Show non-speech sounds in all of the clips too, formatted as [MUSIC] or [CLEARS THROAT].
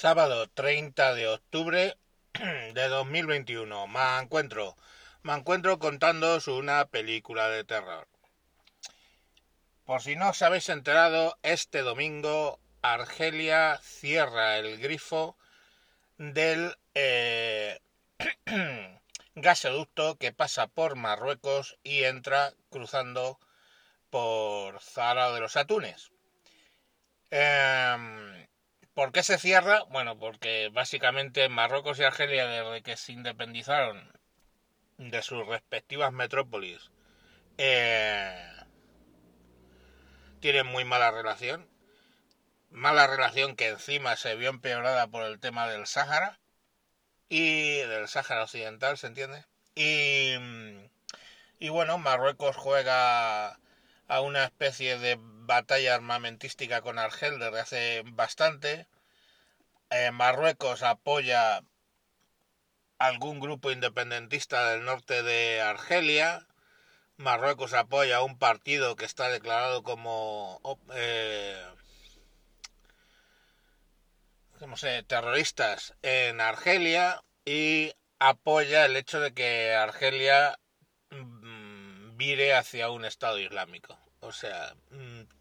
Sábado 30 de octubre [CLEARS THROAT] de 2021. Me encuentro, me encuentro contándoos una película de terror. Por si no os habéis enterado, este domingo Argelia cierra el grifo del eh, [CLEARS THROAT] gasoducto que pasa por Marruecos y entra cruzando por Zara de los Atunes. Em, ¿Por qué se cierra? Bueno, porque básicamente Marruecos y Argelia, desde que se independizaron de sus respectivas metrópolis, eh, tienen muy mala relación. Mala relación que encima se vio empeorada por el tema del Sáhara y del Sáhara Occidental, ¿se entiende? Y, y bueno, Marruecos juega a una especie de batalla armamentística con Argel desde hace bastante. Eh, Marruecos apoya algún grupo independentista del norte de Argelia. Marruecos apoya a un partido que está declarado como eh, no sé, terroristas en Argelia y apoya el hecho de que Argelia vire hacia un Estado Islámico. O sea, mm,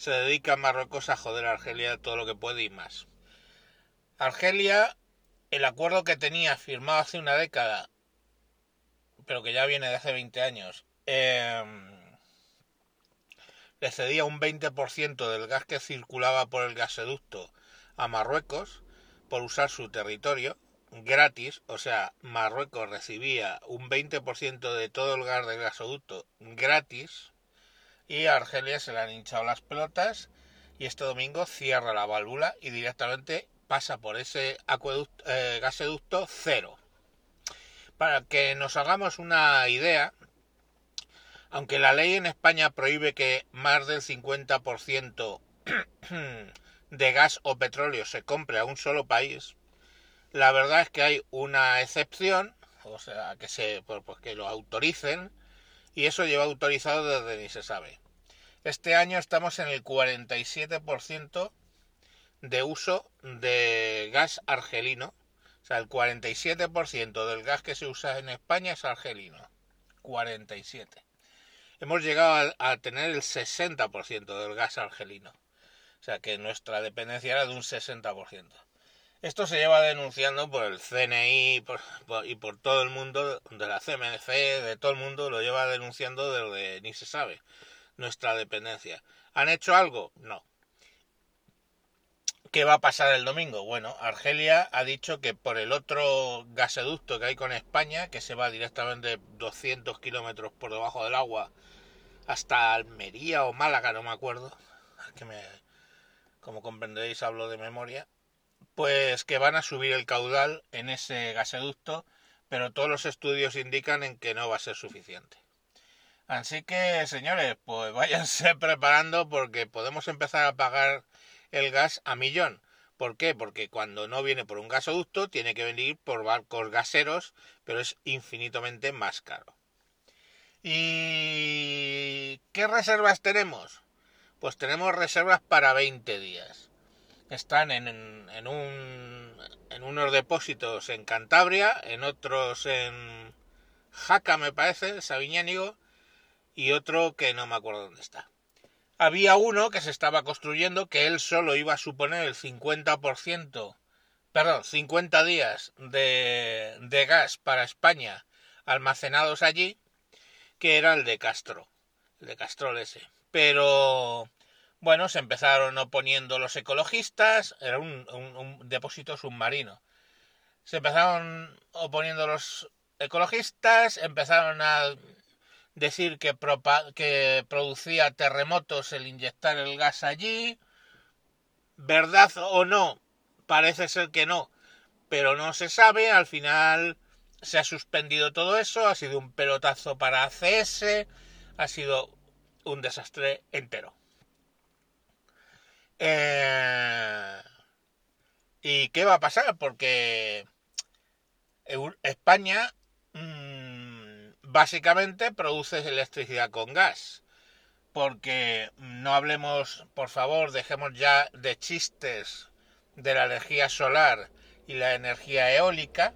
se dedica Marruecos a joder a Argelia todo lo que puede y más. Argelia, el acuerdo que tenía firmado hace una década, pero que ya viene de hace 20 años, em, le cedía un 20% del gas que circulaba por el gasoducto a Marruecos por usar su territorio gratis, o sea, Marruecos recibía un 20% de todo el gas del gasoducto gratis y a Argelia se le han hinchado las pelotas y este domingo cierra la válvula y directamente pasa por ese eh, gasoducto cero. Para que nos hagamos una idea, aunque la ley en España prohíbe que más del 50% [CLEARS THROAT] de gas o petróleo se compre a un solo país, la verdad es que hay una excepción, o sea, que se pues, que lo autoricen y eso lleva autorizado desde ni se sabe. Este año estamos en el 47% de uso de gas argelino. O sea, el 47% del gas que se usa en España es argelino. 47. Hemos llegado a, a tener el 60% del gas argelino. O sea que nuestra dependencia era de un 60%. Esto se lleva denunciando por el CNI y por todo el mundo, de la CMC, de todo el mundo, lo lleva denunciando desde ni se sabe nuestra dependencia. ¿Han hecho algo? No. ¿Qué va a pasar el domingo? Bueno, Argelia ha dicho que por el otro gasoducto que hay con España, que se va directamente 200 kilómetros por debajo del agua hasta Almería o Málaga, no me acuerdo, que me, como comprenderéis hablo de memoria, pues que van a subir el caudal en ese gasoducto, pero todos los estudios indican en que no va a ser suficiente. Así que, señores, pues váyanse [LAUGHS] preparando porque podemos empezar a pagar el gas a millón. ¿Por qué? Porque cuando no viene por un gasoducto tiene que venir por barcos gaseros, pero es infinitamente más caro. ¿Y qué reservas tenemos? Pues tenemos reservas para 20 días están en, en, un, en unos depósitos en Cantabria, en otros en Jaca, me parece, Sabiñánigo, y otro que no me acuerdo dónde está. Había uno que se estaba construyendo que él solo iba a suponer el 50%, perdón, 50 días de, de gas para España almacenados allí, que era el de Castro, el de Castrol ese. Pero bueno, se empezaron oponiendo los ecologistas, era un, depósito submarino. Se empezaron oponiendo los ecologistas, empezaron a decir que, que producía terremotos el inyectar el gas allí. ¿Verdad o no? Parece ser que no, pero no se sabe. Al final se ha suspendido todo eso, ha sido un pelotazo para ACS, ha sido un desastre entero. Eh, ¿Y qué va a pasar? Porque España básicamente produce electricidad con gas. Porque no hablemos, por favor, dejemos ya de chistes de la energía solar y la energía eólica,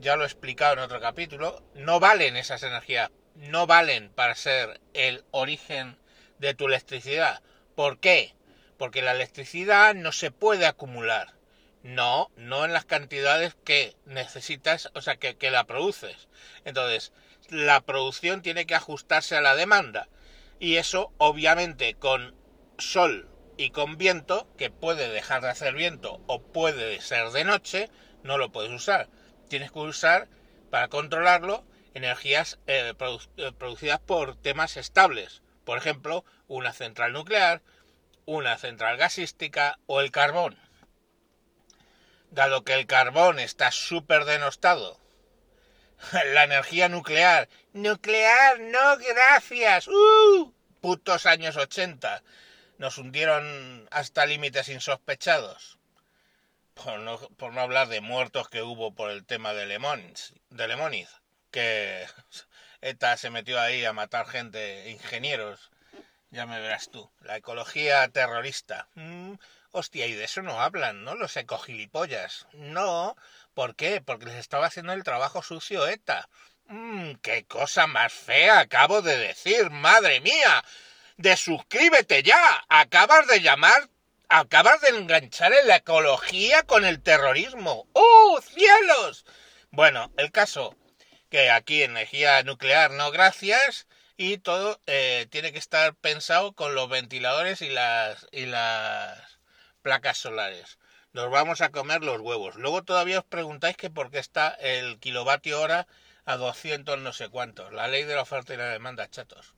ya lo he explicado en otro capítulo, no valen esas energías, no valen para ser el origen de tu electricidad. ¿Por qué? Porque la electricidad no se puede acumular. No, no en las cantidades que necesitas, o sea, que, que la produces. Entonces, la producción tiene que ajustarse a la demanda. Y eso, obviamente, con sol y con viento, que puede dejar de hacer viento o puede ser de noche, no lo puedes usar. Tienes que usar, para controlarlo, energías eh, eh, producidas por temas estables. Por ejemplo, una central nuclear, una central gasística o el carbón. Dado que el carbón está súper denostado [LAUGHS] la energía nuclear. Nuclear, no, gracias. ¡Uh! Putos años 80. Nos hundieron hasta límites insospechados. Por no, hablar de muertos que hubo por el tema de Lemoniz, de que [LAUGHS] ETA se metió ahí a matar gente, ingenieros. Ya me verás tú. La ecología terrorista. Mm, hostia, y de eso no hablan, ¿no? Los ecogilipollas. No, ¿Por qué? Porque les estaba haciendo el trabajo sucio ETA. Mmm, qué cosa más fea acabo de decir, madre mía. De suscríbete ya. Acabas de llamar, acabas de enganchar en la ecología con el terrorismo. ¡Oh, cielos! Bueno, el caso que aquí energía nuclear no gracias y todo eh, tiene que estar pensado con los ventiladores y las y las placas solares nos vamos a comer los huevos. Luego todavía os preguntáis que por qué está el kilovatio hora a 200 no sé cuántos. La ley de la oferta y la demanda, chatos.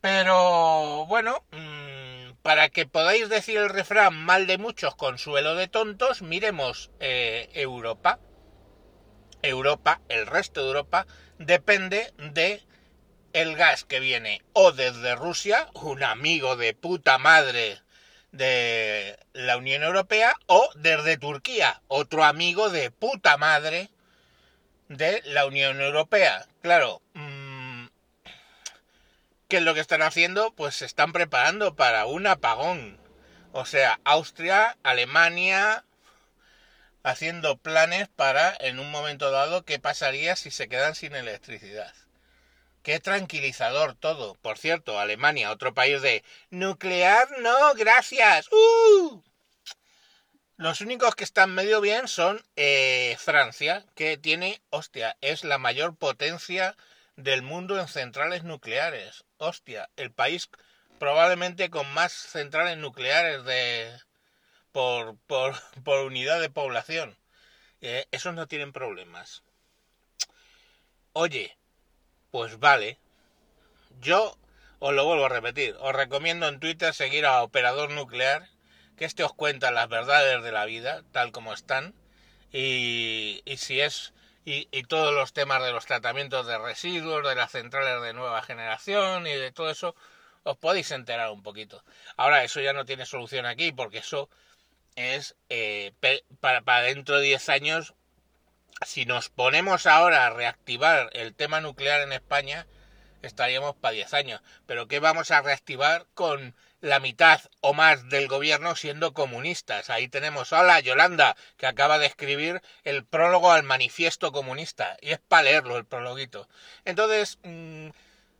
Pero bueno, mm, para que podáis decir el refrán mal de muchos, consuelo de tontos, miremos eh, Europa. Europa, el resto de Europa, depende de el gas que viene o desde Rusia, un amigo de puta madre de la Unión Europea o desde Turquía, otro amigo de puta madre de la Unión Europea. Claro, mm, ¿qué es lo que están haciendo? Pues se están preparando para un apagón. O sea, Austria, Alemania, haciendo planes para, en un momento dado, qué pasaría si se quedan sin electricidad. Qué tranquilizador todo. Por cierto, Alemania, otro país de nuclear, no, gracias. ¡Uh! Los únicos que están medio bien son eh, Francia, que tiene, hostia, es la mayor potencia del mundo en centrales nucleares. Hostia, el país probablemente con más centrales nucleares de por, por, [LAUGHS] por unidad de población. Eh, esos no tienen problemas. Oye, pues vale. Yo os lo vuelvo a repetir. Os recomiendo en Twitter seguir a Operador Nuclear, que este os cuenta las verdades de la vida, tal como están. Y, si es. Y, y, todos los temas de los tratamientos de residuos, de las centrales de nueva generación y de todo eso, os podéis enterar un poquito. Ahora, eso ya no tiene solución aquí, porque eso es eh, para, para dentro de 10 años si nos ponemos ahora a reactivar el tema nuclear en España, estaríamos para 10 años. Pero ¿qué vamos a reactivar con la mitad o más del gobierno siendo comunistas? Ahí tenemos, hola Yolanda, que acaba de escribir el prólogo al manifiesto comunista. Y es para leerlo el prologuito. Entonces, mm,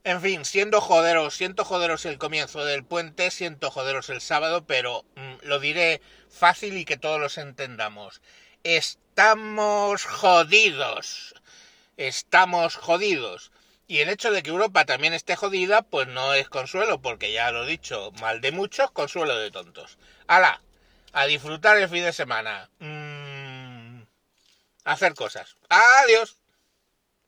en fin, siendo joderos, siento joderos el comienzo del puente, siento joderos el sábado, pero mm, lo diré fácil y que todos los entendamos estamos jodidos. Estamos jodidos. Y el hecho de que Europa también esté jodida, pues no es consuelo, porque ya lo he dicho, mal de muchos, consuelo de tontos. ¡Hala! A disfrutar el fin de semana. Mm, hacer cosas. Adiós.